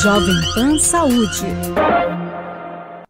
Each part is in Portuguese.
Jovem Pan Saúde.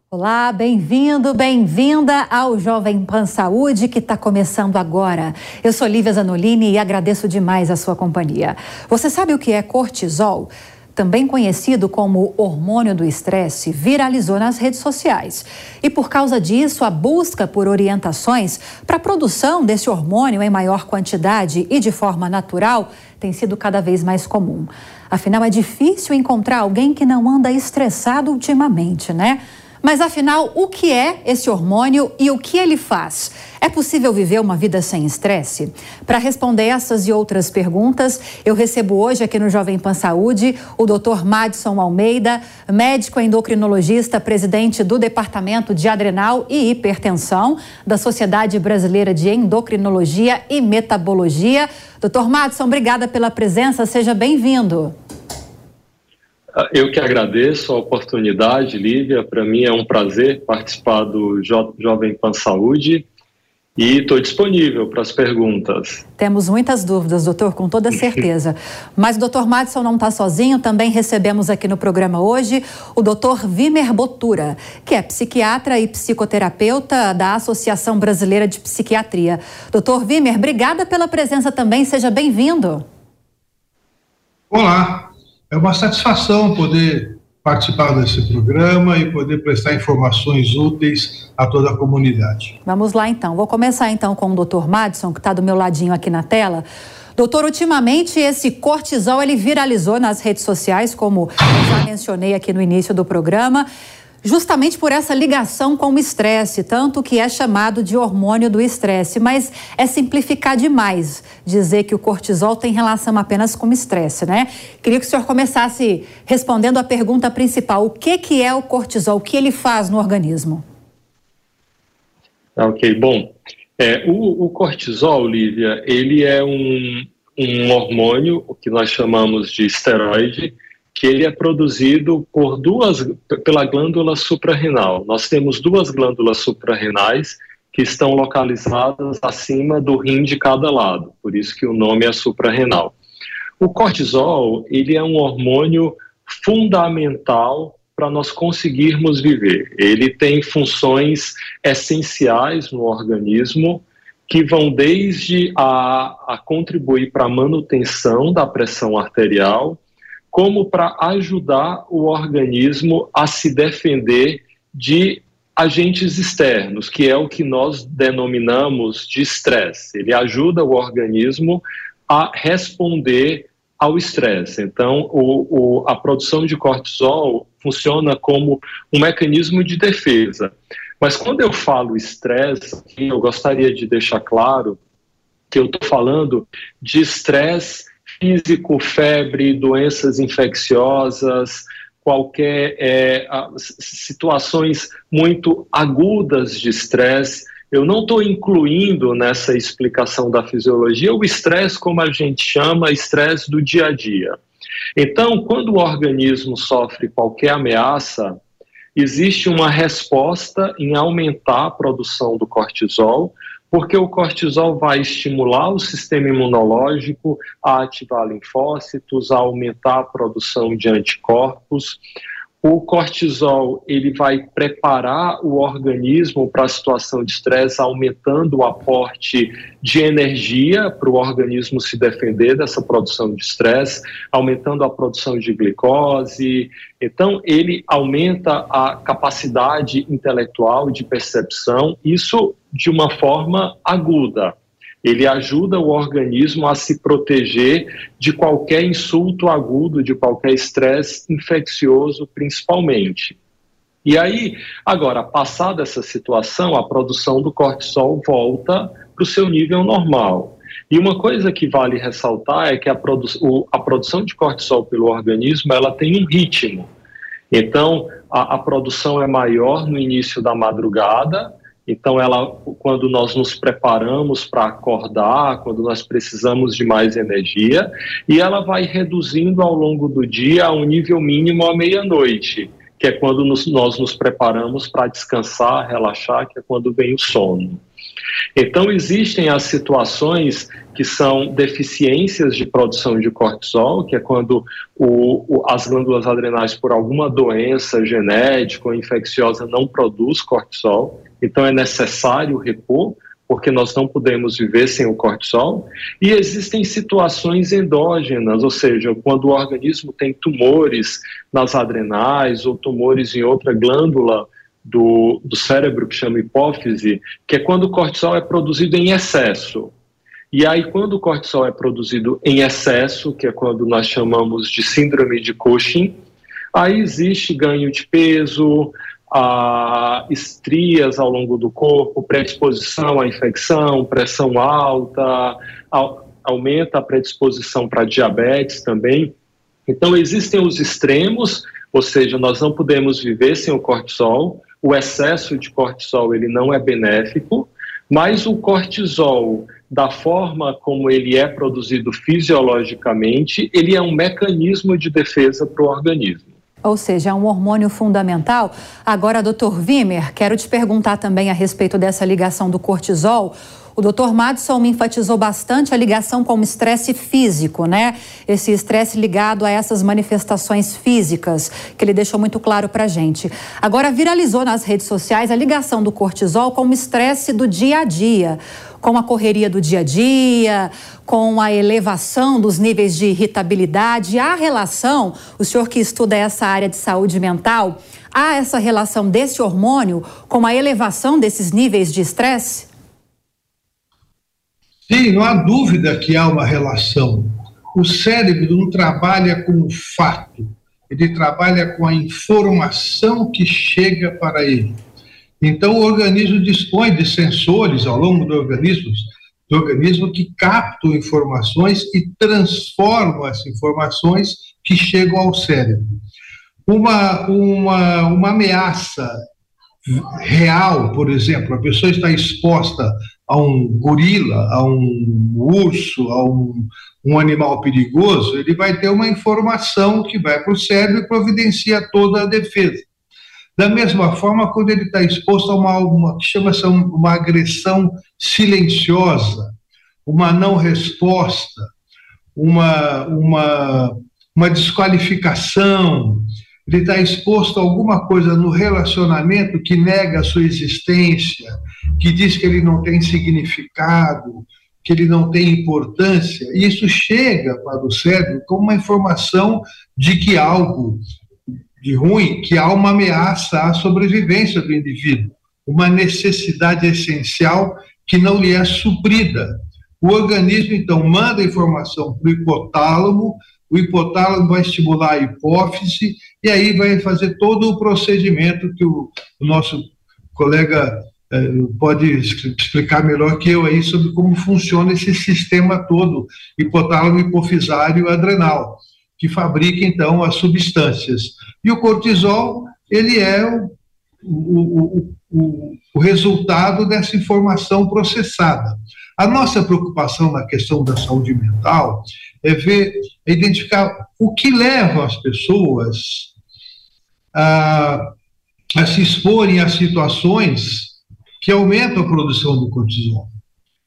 Olá, bem-vindo, bem-vinda ao Jovem Pan Saúde que está começando agora. Eu sou Lívia Zanolini e agradeço demais a sua companhia. Você sabe o que é cortisol? também conhecido como hormônio do estresse, viralizou nas redes sociais. E por causa disso, a busca por orientações para a produção desse hormônio em maior quantidade e de forma natural tem sido cada vez mais comum. Afinal, é difícil encontrar alguém que não anda estressado ultimamente, né? Mas afinal, o que é esse hormônio e o que ele faz? É possível viver uma vida sem estresse? Para responder essas e outras perguntas, eu recebo hoje aqui no Jovem Pan Saúde o Dr. Madison Almeida, médico endocrinologista, presidente do Departamento de Adrenal e Hipertensão da Sociedade Brasileira de Endocrinologia e Metabologia. Dr. Madison, obrigada pela presença, seja bem-vindo. Eu que agradeço a oportunidade, Lívia. Para mim é um prazer participar do jo Jovem Pan Saúde e estou disponível para as perguntas. Temos muitas dúvidas, doutor, com toda certeza. Mas o doutor Madison não está sozinho. Também recebemos aqui no programa hoje o doutor Vimer Botura, que é psiquiatra e psicoterapeuta da Associação Brasileira de Psiquiatria. Doutor Vimer, obrigada pela presença também. Seja bem-vindo. Olá, é uma satisfação poder participar desse programa e poder prestar informações úteis a toda a comunidade. Vamos lá então. Vou começar então com o Dr. Madison, que está do meu ladinho aqui na tela. Doutor, ultimamente esse cortisol ele viralizou nas redes sociais, como eu já mencionei aqui no início do programa justamente por essa ligação com o estresse, tanto que é chamado de hormônio do estresse. Mas é simplificar demais dizer que o cortisol tem relação apenas com o estresse, né? Queria que o senhor começasse respondendo a pergunta principal: o que, que é o cortisol? O que ele faz no organismo? Ok, bom. É, o, o cortisol, Lívia, ele é um, um hormônio, o que nós chamamos de esteroide, que ele é produzido por duas, pela glândula suprarrenal. Nós temos duas glândulas suprarrenais que estão localizadas acima do rim de cada lado, por isso que o nome é suprarrenal. O cortisol, ele é um hormônio fundamental para nós conseguirmos viver. Ele tem funções essenciais no organismo que vão desde a, a contribuir para a manutenção da pressão arterial, como para ajudar o organismo a se defender de agentes externos, que é o que nós denominamos de estresse. Ele ajuda o organismo a responder ao estresse. Então, o, o, a produção de cortisol funciona como um mecanismo de defesa. Mas quando eu falo estresse, eu gostaria de deixar claro que eu estou falando de estresse físico, febre, doenças infecciosas, qualquer é, situações muito agudas de estresse. Eu não estou incluindo nessa explicação da fisiologia o estresse, como a gente chama, estresse do dia a dia. Então, quando o organismo sofre qualquer ameaça, existe uma resposta em aumentar a produção do cortisol, porque o cortisol vai estimular o sistema imunológico a ativar linfócitos, a aumentar a produção de anticorpos. O cortisol ele vai preparar o organismo para a situação de estresse, aumentando o aporte de energia para o organismo se defender dessa produção de estresse, aumentando a produção de glicose. Então, ele aumenta a capacidade intelectual de percepção, isso de uma forma aguda. Ele ajuda o organismo a se proteger de qualquer insulto agudo, de qualquer estresse infeccioso, principalmente. E aí, agora, passada essa situação, a produção do cortisol volta para o seu nível normal. E uma coisa que vale ressaltar é que a, produ a produção de cortisol pelo organismo ela tem um ritmo. Então, a, a produção é maior no início da madrugada, então, ela, quando nós nos preparamos para acordar, quando nós precisamos de mais energia, e ela vai reduzindo ao longo do dia a um nível mínimo à meia-noite, que é quando nos, nós nos preparamos para descansar, relaxar, que é quando vem o sono. Então, existem as situações que são deficiências de produção de cortisol, que é quando o, o, as glândulas adrenais, por alguma doença genética ou infecciosa, não produz cortisol. Então, é necessário repor, porque nós não podemos viver sem o cortisol. E existem situações endógenas, ou seja, quando o organismo tem tumores nas adrenais ou tumores em outra glândula do, do cérebro que chama hipófise, que é quando o cortisol é produzido em excesso. E aí, quando o cortisol é produzido em excesso, que é quando nós chamamos de síndrome de Cushing, aí existe ganho de peso, a estrias ao longo do corpo, predisposição à infecção, pressão alta, aumenta a predisposição para diabetes também. Então, existem os extremos, ou seja, nós não podemos viver sem o cortisol, o excesso de cortisol ele não é benéfico, mas o cortisol da forma como ele é produzido fisiologicamente, ele é um mecanismo de defesa para o organismo. Ou seja, é um hormônio fundamental. Agora, doutor Wimmer, quero te perguntar também a respeito dessa ligação do cortisol. O doutor Madison me enfatizou bastante a ligação com o estresse físico, né? Esse estresse ligado a essas manifestações físicas, que ele deixou muito claro para gente. Agora, viralizou nas redes sociais a ligação do cortisol com o estresse do dia a dia com a correria do dia a dia, com a elevação dos níveis de irritabilidade. Há relação, o senhor que estuda essa área de saúde mental, há essa relação desse hormônio com a elevação desses níveis de estresse? Sim, não há dúvida que há uma relação. O cérebro não trabalha com o fato, ele trabalha com a informação que chega para ele. Então, o organismo dispõe de sensores ao longo do organismo, do organismo que captam informações e transformam as informações que chegam ao cérebro. Uma, uma, uma ameaça real, por exemplo, a pessoa está exposta a um gorila, a um urso, a um, um animal perigoso, ele vai ter uma informação que vai para o cérebro e providencia toda a defesa. Da mesma forma, quando ele está exposto a uma, uma que chama-se uma agressão silenciosa, uma não resposta, uma, uma, uma desqualificação, ele está exposto a alguma coisa no relacionamento que nega a sua existência, que diz que ele não tem significado, que ele não tem importância, isso chega para o cérebro como uma informação de que algo de ruim, que há uma ameaça à sobrevivência do indivíduo, uma necessidade essencial que não lhe é suprida. O organismo, então, manda informação para o hipotálamo, o hipotálamo vai estimular a hipófise, e aí vai fazer todo o procedimento que o, o nosso colega pode explicar melhor que eu aí sobre como funciona esse sistema todo, hipotálamo hipofisário adrenal que fabrica então as substâncias. E o cortisol, ele é o, o, o, o resultado dessa informação processada. A nossa preocupação na questão da saúde mental é ver, é identificar o que leva as pessoas a, a se exporem a situações que aumentam a produção do cortisol.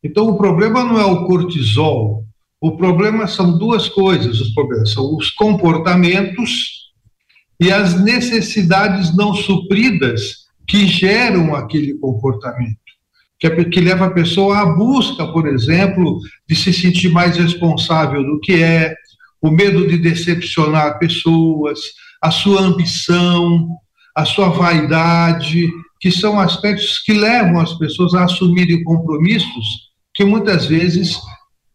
Então, o problema não é o cortisol, o problema são duas coisas: os problemas são os comportamentos e as necessidades não supridas que geram aquele comportamento, que, é, que leva a pessoa à busca, por exemplo, de se sentir mais responsável do que é, o medo de decepcionar pessoas, a sua ambição, a sua vaidade, que são aspectos que levam as pessoas a assumirem compromissos que muitas vezes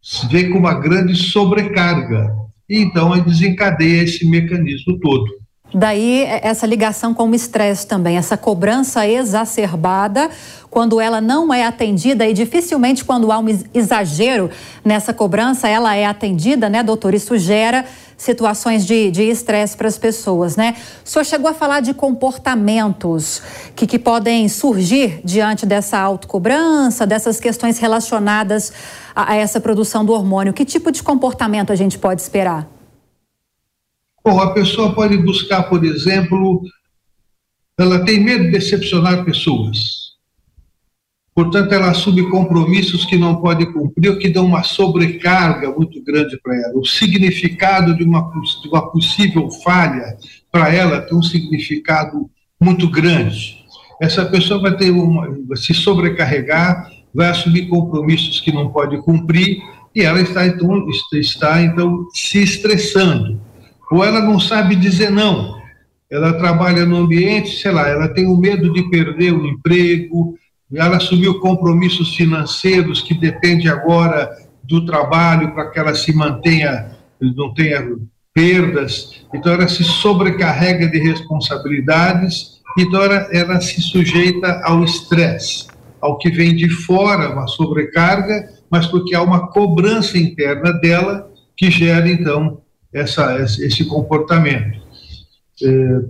se vê com uma grande sobrecarga. E então desencadeia esse mecanismo todo. Daí essa ligação com o estresse também, essa cobrança exacerbada quando ela não é atendida e dificilmente quando há um exagero nessa cobrança ela é atendida, né, doutor? Isso gera situações de estresse para as pessoas, né? O senhor chegou a falar de comportamentos que, que podem surgir diante dessa autocobrança, dessas questões relacionadas a, a essa produção do hormônio. Que tipo de comportamento a gente pode esperar? Bom, a pessoa pode buscar, por exemplo, ela tem medo de decepcionar pessoas. Portanto, ela assume compromissos que não pode cumprir ou que dão uma sobrecarga muito grande para ela. O significado de uma, de uma possível falha para ela tem um significado muito grande. Essa pessoa vai ter uma, se sobrecarregar, vai assumir compromissos que não pode cumprir e ela está então, está então se estressando. Ou ela não sabe dizer não. Ela trabalha no ambiente, sei lá, ela tem o medo de perder o emprego, ela assumiu compromissos financeiros que depende agora do trabalho para que ela se mantenha, não tenha perdas. Então ela se sobrecarrega de responsabilidades, então ela, ela se sujeita ao estresse, ao que vem de fora, uma sobrecarga, mas porque há uma cobrança interna dela que gera então essa, esse comportamento. É,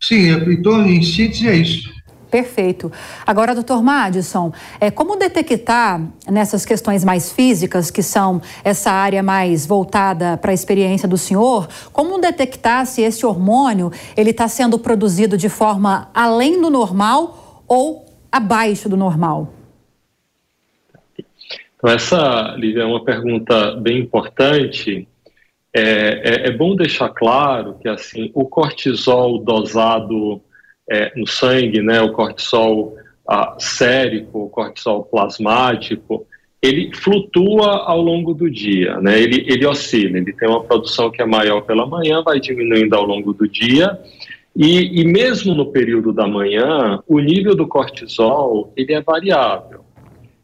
sim, então em síntese é isso. Perfeito. Agora, doutor Madison, é, como detectar nessas questões mais físicas, que são essa área mais voltada para a experiência do senhor, como detectar se esse hormônio ele está sendo produzido de forma além do normal ou abaixo do normal? Então, essa, Lívia, é uma pergunta bem importante. É, é, é bom deixar claro que assim o cortisol dosado é, no sangue, né, o cortisol a, sérico, o cortisol plasmático, ele flutua ao longo do dia, né? ele, ele oscila, ele tem uma produção que é maior pela manhã, vai diminuindo ao longo do dia, e, e mesmo no período da manhã, o nível do cortisol ele é variável.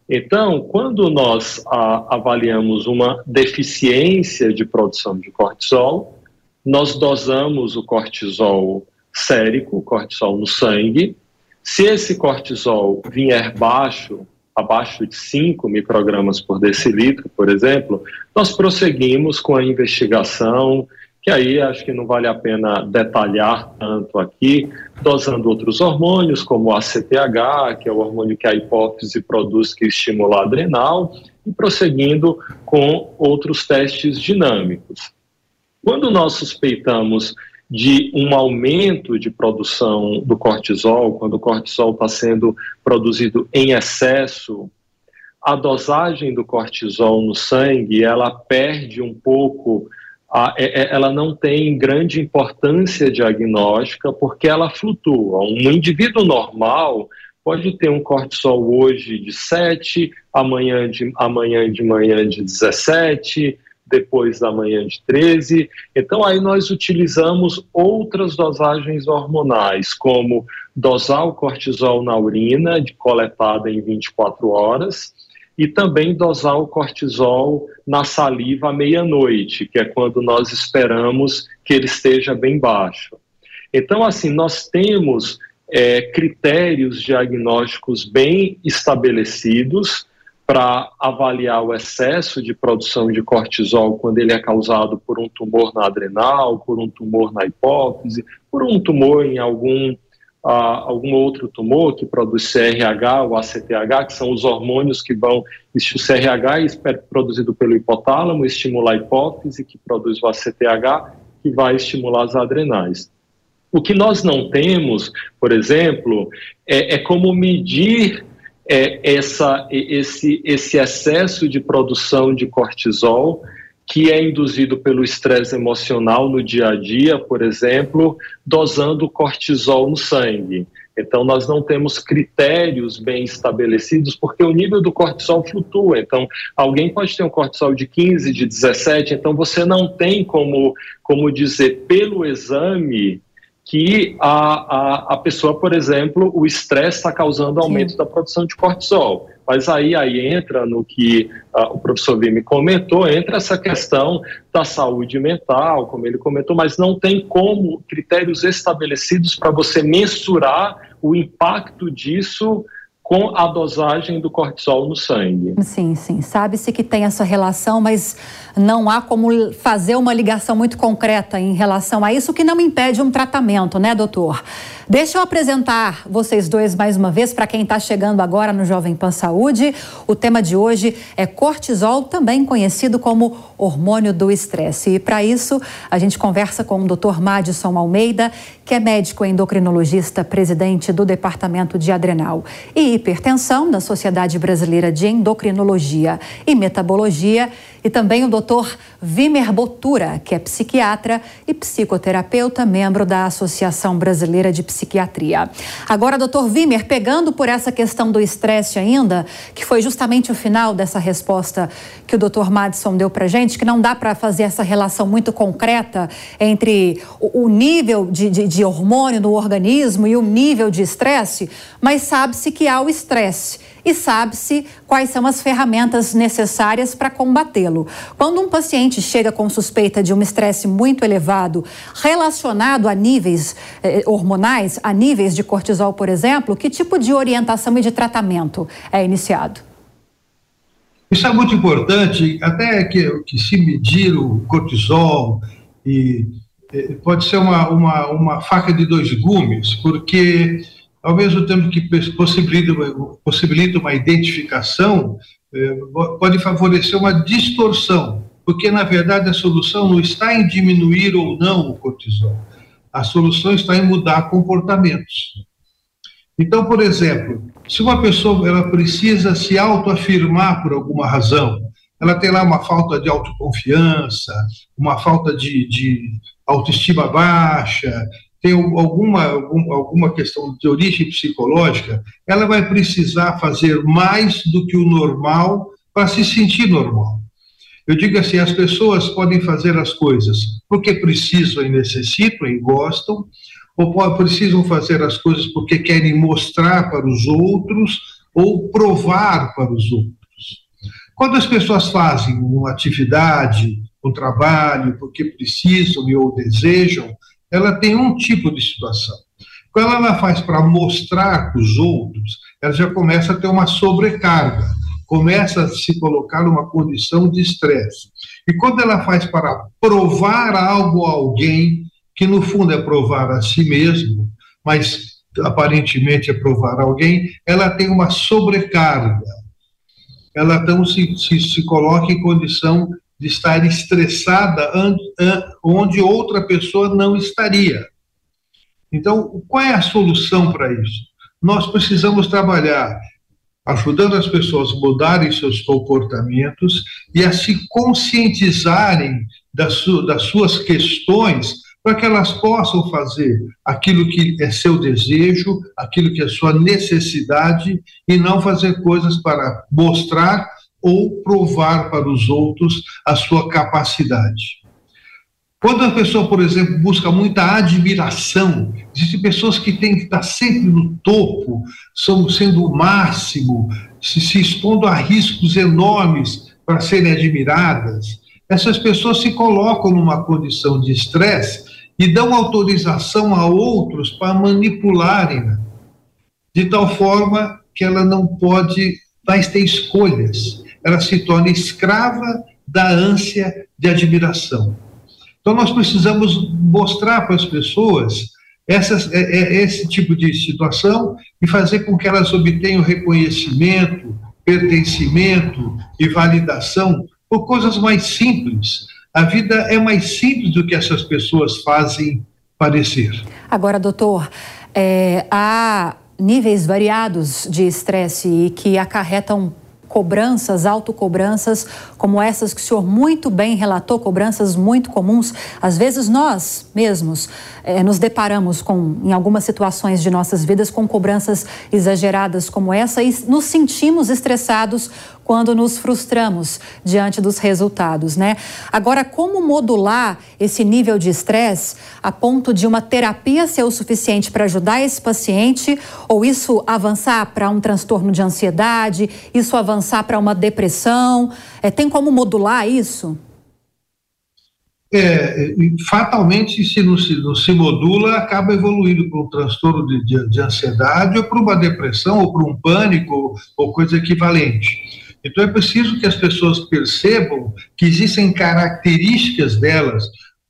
Então, quando nós a, avaliamos uma deficiência de produção de cortisol, nós dosamos o cortisol sérico, cortisol no sangue. Se esse cortisol vier baixo, abaixo de 5 microgramas por decilitro, por exemplo, nós prosseguimos com a investigação, que aí acho que não vale a pena detalhar tanto aqui, dosando outros hormônios, como o ACTH, que é o hormônio que a hipófise produz que estimula a adrenal, e prosseguindo com outros testes dinâmicos. Quando nós suspeitamos de um aumento de produção do cortisol, quando o cortisol está sendo produzido em excesso, a dosagem do cortisol no sangue ela perde um pouco, a, é, é, ela não tem grande importância diagnóstica porque ela flutua. Um indivíduo normal pode ter um cortisol hoje de 7, amanhã de, amanhã de manhã de 17, depois da manhã de 13. Então, aí nós utilizamos outras dosagens hormonais, como dosar o cortisol na urina, de coletada em 24 horas, e também dosar o cortisol na saliva à meia-noite, que é quando nós esperamos que ele esteja bem baixo. Então, assim, nós temos é, critérios diagnósticos bem estabelecidos para avaliar o excesso de produção de cortisol quando ele é causado por um tumor na adrenal, por um tumor na hipófise, por um tumor em algum, algum outro tumor que produz CRH ou ACTH, que são os hormônios que vão. O CRH é produzido pelo hipotálamo, estimular a hipófise, que produz o ACTH, que vai estimular as adrenais. O que nós não temos, por exemplo, é, é como medir é, essa, esse, esse excesso de produção de cortisol que é induzido pelo estresse emocional no dia a dia, por exemplo, dosando cortisol no sangue. Então, nós não temos critérios bem estabelecidos, porque o nível do cortisol flutua. Então, alguém pode ter um cortisol de 15, de 17, então você não tem como, como dizer pelo exame que a, a, a pessoa, por exemplo, o estresse está causando aumento Sim. da produção de cortisol. Mas aí, aí entra no que uh, o professor Vime comentou, entra essa questão da saúde mental, como ele comentou, mas não tem como critérios estabelecidos para você mensurar o impacto disso com a dosagem do cortisol no sangue. Sim, sim. Sabe-se que tem essa relação, mas não há como fazer uma ligação muito concreta em relação a isso, que não impede um tratamento, né, doutor? Deixa eu apresentar vocês dois mais uma vez para quem está chegando agora no Jovem Pan Saúde. O tema de hoje é cortisol, também conhecido como hormônio do estresse. E para isso, a gente conversa com o Dr. Madison Almeida, que é médico endocrinologista, presidente do Departamento de Adrenal. E hipertensão da Sociedade Brasileira de Endocrinologia e Metabologia e também o Dr. Vimer Botura, que é psiquiatra e psicoterapeuta, membro da Associação Brasileira de. Agora, doutor Vimer, pegando por essa questão do estresse ainda, que foi justamente o final dessa resposta que o doutor Madison deu para gente, que não dá para fazer essa relação muito concreta entre o, o nível de, de, de hormônio no organismo e o nível de estresse, mas sabe-se que há o estresse e sabe-se quais são as ferramentas necessárias para combatê-lo. Quando um paciente chega com suspeita de um estresse muito elevado, relacionado a níveis eh, hormonais, a níveis de cortisol, por exemplo, que tipo de orientação e de tratamento é iniciado? Isso é muito importante, até que, que se medir o cortisol e eh, pode ser uma, uma, uma faca de dois gumes, porque ao mesmo tempo que possibilita, possibilita uma identificação, é, pode favorecer uma distorção, porque na verdade a solução não está em diminuir ou não o cortisol, a solução está em mudar comportamentos. Então, por exemplo, se uma pessoa ela precisa se autoafirmar por alguma razão, ela tem lá uma falta de autoconfiança, uma falta de, de autoestima baixa, tem alguma, alguma questão de origem psicológica, ela vai precisar fazer mais do que o normal para se sentir normal. Eu digo assim: as pessoas podem fazer as coisas porque precisam e necessitam e gostam, ou precisam fazer as coisas porque querem mostrar para os outros ou provar para os outros. Quando as pessoas fazem uma atividade, um trabalho, porque precisam ou desejam, ela tem um tipo de situação. Quando ela faz para mostrar para os outros, ela já começa a ter uma sobrecarga, começa a se colocar numa condição de estresse. E quando ela faz para provar algo a alguém, que no fundo é provar a si mesmo, mas aparentemente é provar a alguém, ela tem uma sobrecarga. Ela então se, se, se coloca em condição de estar estressada onde outra pessoa não estaria. Então, qual é a solução para isso? Nós precisamos trabalhar ajudando as pessoas a mudarem seus comportamentos e a se conscientizarem das, su das suas questões para que elas possam fazer aquilo que é seu desejo, aquilo que é sua necessidade e não fazer coisas para mostrar ou provar para os outros a sua capacidade. Quando a pessoa, por exemplo, busca muita admiração, existem pessoas que têm que estar sempre no topo, sendo o máximo, se, se expondo a riscos enormes para serem admiradas. Essas pessoas se colocam numa condição de estresse e dão autorização a outros para manipularem, de tal forma que ela não pode mais ter escolhas ela se torna escrava da ânsia de admiração. Então, nós precisamos mostrar para as pessoas essas, é, é, esse tipo de situação e fazer com que elas obtenham reconhecimento, pertencimento e validação por coisas mais simples. A vida é mais simples do que essas pessoas fazem parecer. Agora, doutor, é, há níveis variados de estresse que acarretam cobranças, autocobranças, como essas que o senhor muito bem relatou, cobranças muito comuns. Às vezes nós mesmos é, nos deparamos com, em algumas situações de nossas vidas, com cobranças exageradas como essa e nos sentimos estressados quando nos frustramos diante dos resultados, né? Agora, como modular esse nível de estresse a ponto de uma terapia ser o suficiente para ajudar esse paciente ou isso avançar para um transtorno de ansiedade, isso avançar para uma depressão? É, tem como modular isso? É, fatalmente, se não se, não se modula, acaba evoluindo para um transtorno de, de, de ansiedade ou para uma depressão ou para um pânico ou coisa equivalente. Então é preciso que as pessoas percebam que existem características delas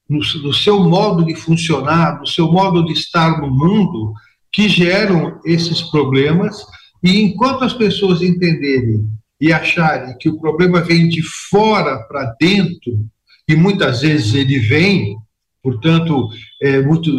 no, no seu modo de funcionar, no seu modo de estar no mundo, que geram esses problemas. E enquanto as pessoas entenderem e acharem que o problema vem de fora para dentro, e muitas vezes ele vem, portanto, é, muito,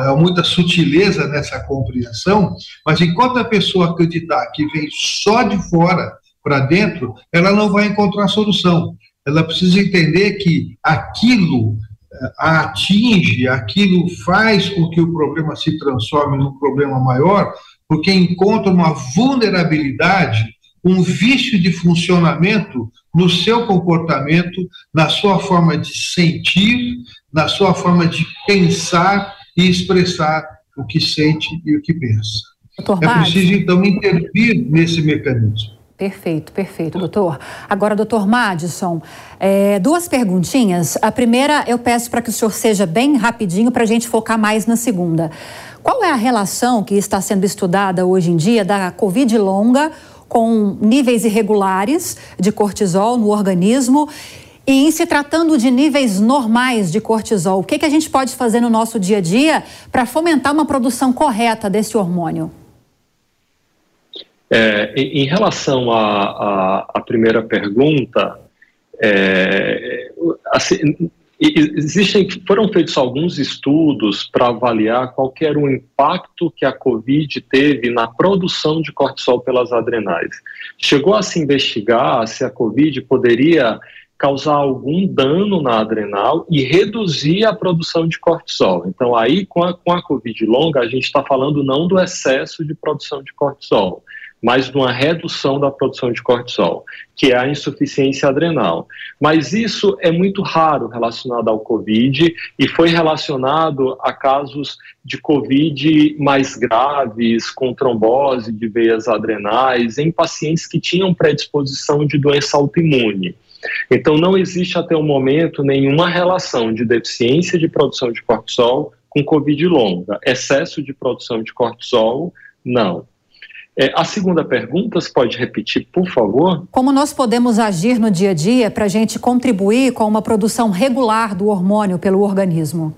é muita sutileza nessa compreensão, mas enquanto a pessoa acreditar que vem só de fora para dentro, ela não vai encontrar solução. Ela precisa entender que aquilo é, a atinge, aquilo faz com que o problema se transforme num problema maior, porque encontra uma vulnerabilidade, um vício de funcionamento no seu comportamento, na sua forma de sentir, na sua forma de pensar e expressar o que sente e o que pensa. É preciso, então, intervir nesse mecanismo. Perfeito, perfeito, doutor. Agora, doutor Madison, é, duas perguntinhas. A primeira, eu peço para que o senhor seja bem rapidinho para a gente focar mais na segunda. Qual é a relação que está sendo estudada hoje em dia da Covid longa com níveis irregulares de cortisol no organismo? E em se tratando de níveis normais de cortisol, o que, que a gente pode fazer no nosso dia a dia para fomentar uma produção correta desse hormônio? É, em, relação à primeira pergunta, é, assim, Existem, foram feitos alguns estudos para avaliar qual era o impacto que a Covid teve na produção de cortisol pelas adrenais. Chegou a se investigar se a Covid poderia causar algum dano na adrenal e reduzir a produção de cortisol. Então, aí, com a, com a Covid longa, a gente está falando não do excesso de produção de cortisol, mas de uma redução da produção de cortisol, que é a insuficiência adrenal. Mas isso é muito raro relacionado ao COVID e foi relacionado a casos de COVID mais graves, com trombose de veias adrenais, em pacientes que tinham predisposição de doença autoimune. Então, não existe até o momento nenhuma relação de deficiência de produção de cortisol com COVID longa. Excesso de produção de cortisol, não. É, a segunda pergunta, você pode repetir, por favor? Como nós podemos agir no dia a dia para a gente contribuir com uma produção regular do hormônio pelo organismo?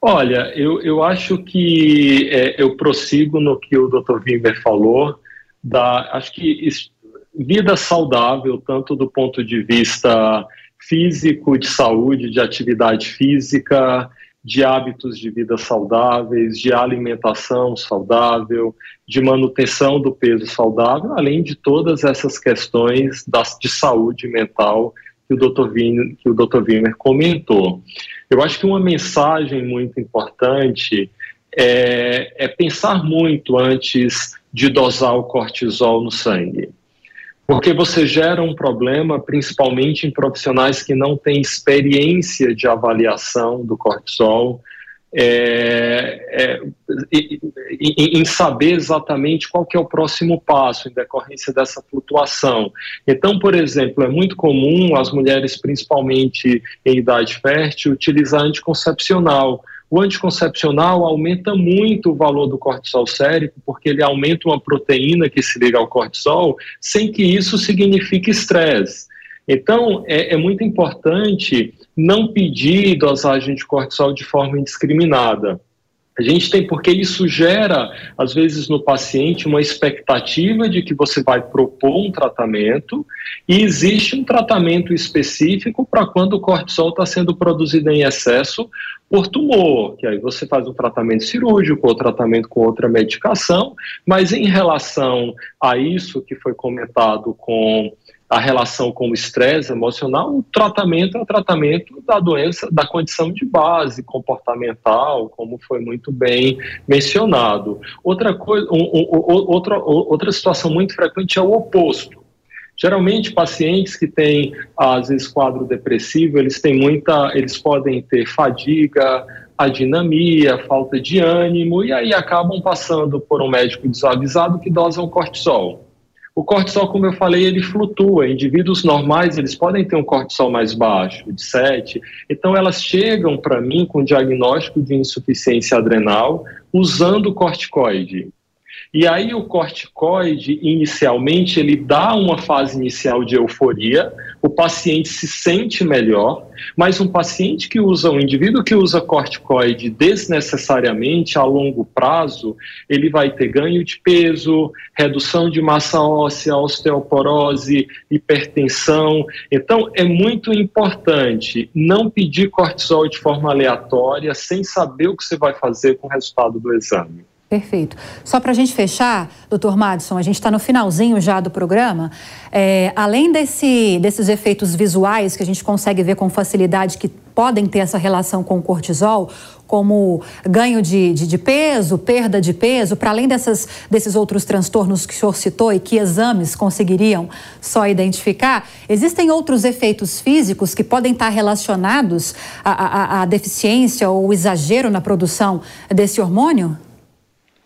Olha, eu, eu acho que é, eu prossigo no que o Dr. Wimber falou, da, acho que isso, vida saudável, tanto do ponto de vista físico, de saúde, de atividade física, de hábitos de vida saudáveis, de alimentação saudável, de manutenção do peso saudável, além de todas essas questões das, de saúde mental que o Dr. Wiener, comentou. Eu acho que uma mensagem muito importante é, é pensar muito antes de dosar o cortisol no sangue porque você gera um problema, principalmente em profissionais que não têm experiência de avaliação do cortisol, é, é, em, em, saber exatamente qual é o próximo passo em decorrência dessa flutuação. Então, por exemplo, é muito comum as mulheres, principalmente em idade fértil, utilizar anticoncepcional, o anticoncepcional aumenta muito o valor do cortisol sérico, porque ele aumenta uma proteína que se liga ao cortisol, sem que isso signifique estresse. Então, é, é, muito importante não pedir dosagem de cortisol de forma indiscriminada. A gente tem, porque isso gera, às vezes, no paciente uma expectativa de que você vai propor um tratamento e existe um tratamento específico para quando o cortisol está sendo produzido em excesso por tumor, que aí você faz um tratamento cirúrgico ou tratamento com outra medicação, mas em relação a isso que foi comentado com a relação com o estresse emocional, o tratamento é o tratamento da doença, da condição de base comportamental, como foi muito bem mencionado. Outra coisa, um, um, outra, outra situação muito frequente é o oposto. Geralmente, pacientes que têm, às vezes, quadro depressivo, eles têm muita, eles podem ter fadiga, adinamia, falta de ânimo, e aí acabam passando por um médico desavisado que dosa o cortisol. O cortisol, como eu falei, ele flutua. Indivíduos normais, eles podem ter um cortisol mais baixo, de 7. Então, elas chegam para mim com diagnóstico de insuficiência adrenal usando corticoide. E aí o corticoide, inicialmente, ele dá uma fase inicial de euforia, o paciente se sente melhor, mas um paciente que usa, um indivíduo que usa corticoide desnecessariamente a longo prazo, ele vai ter ganho de peso, redução de massa óssea, osteoporose, hipertensão. Então, é muito importante não pedir cortisol de forma aleatória, sem saber o que você vai fazer com o resultado do exame. Perfeito. Só para a gente fechar, doutor Madison, a gente está no finalzinho já do programa. É, além desse, desses efeitos visuais que a gente consegue ver com facilidade que podem ter essa relação com o cortisol, como ganho de, de, de peso, perda de peso, para além dessas, desses outros transtornos que o senhor citou e que exames conseguiriam só identificar, existem outros efeitos físicos que podem estar relacionados à, à, à deficiência ou exagero na produção desse hormônio?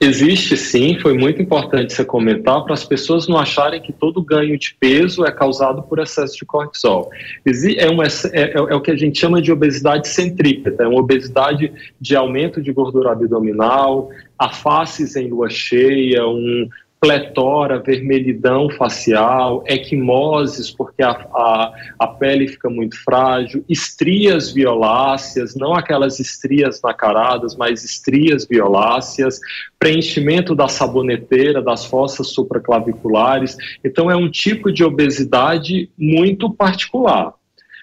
Existe sim, foi muito importante você comentar para as pessoas não acharem que todo ganho de peso é causado por excesso de cortisol. É, é, é, é o que a gente chama de obesidade centrípeta, é uma obesidade de aumento de gordura abdominal, a faces em lua cheia, um, pletora, vermelhidão facial, equimoses, porque a, a, a, pele fica muito frágil, estrias violáceas, não aquelas estrias nacaradas, mas estrias violáceas, preenchimento da saboneteira, das fossas supraclaviculares. Então, é um tipo de obesidade muito particular.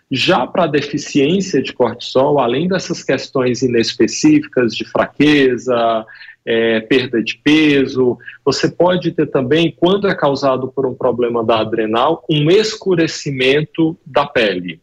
Já para a deficiência de cortisol, além dessas questões inespecíficas de fraqueza, é, perda de peso. Você pode ter também, quando é causado por um problema da adrenal, um escurecimento da pele.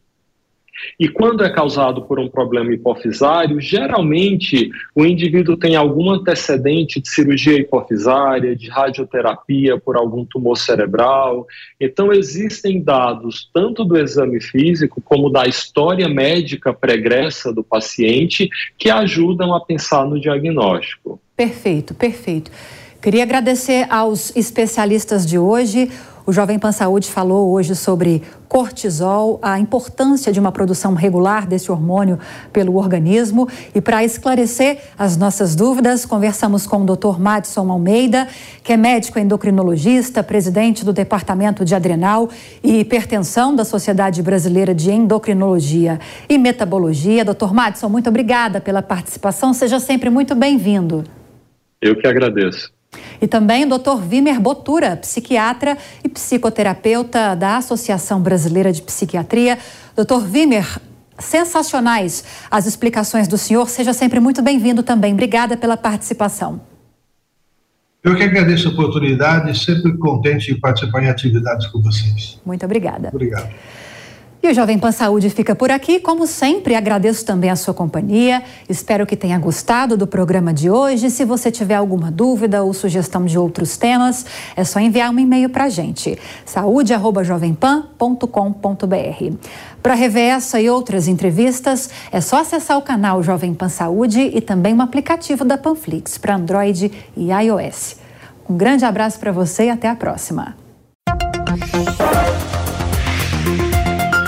E quando é causado por um problema hipofisário, geralmente o indivíduo tem algum antecedente de cirurgia hipofisária, de radioterapia por algum tumor cerebral. Então, existem dados tanto do exame físico como da história médica pregressa do paciente que ajudam a pensar no diagnóstico. Perfeito, perfeito. Queria agradecer aos especialistas de hoje. O Jovem Pan Saúde falou hoje sobre cortisol, a importância de uma produção regular desse hormônio pelo organismo. E para esclarecer as nossas dúvidas, conversamos com o Dr. Madison Almeida, que é médico endocrinologista, presidente do Departamento de Adrenal e Hipertensão da Sociedade Brasileira de Endocrinologia e Metabologia. Dr. Madison, muito obrigada pela participação. Seja sempre muito bem-vindo. Eu que agradeço. E também o Dr. Vimer Botura, psiquiatra e psicoterapeuta da Associação Brasileira de Psiquiatria. Dr. Vimer, sensacionais as explicações do senhor. Seja sempre muito bem-vindo também. Obrigada pela participação. Eu que agradeço a oportunidade, sempre contente de participar em atividades com vocês. Muito obrigada. Obrigado. E o Jovem Pan Saúde fica por aqui. Como sempre, agradeço também a sua companhia. Espero que tenha gostado do programa de hoje. Se você tiver alguma dúvida ou sugestão de outros temas, é só enviar um e-mail para a gente: saúde.jovempan.com.br. Para rever essa e outras entrevistas, é só acessar o canal Jovem Pan Saúde e também o aplicativo da Panflix para Android e iOS. Um grande abraço para você e até a próxima.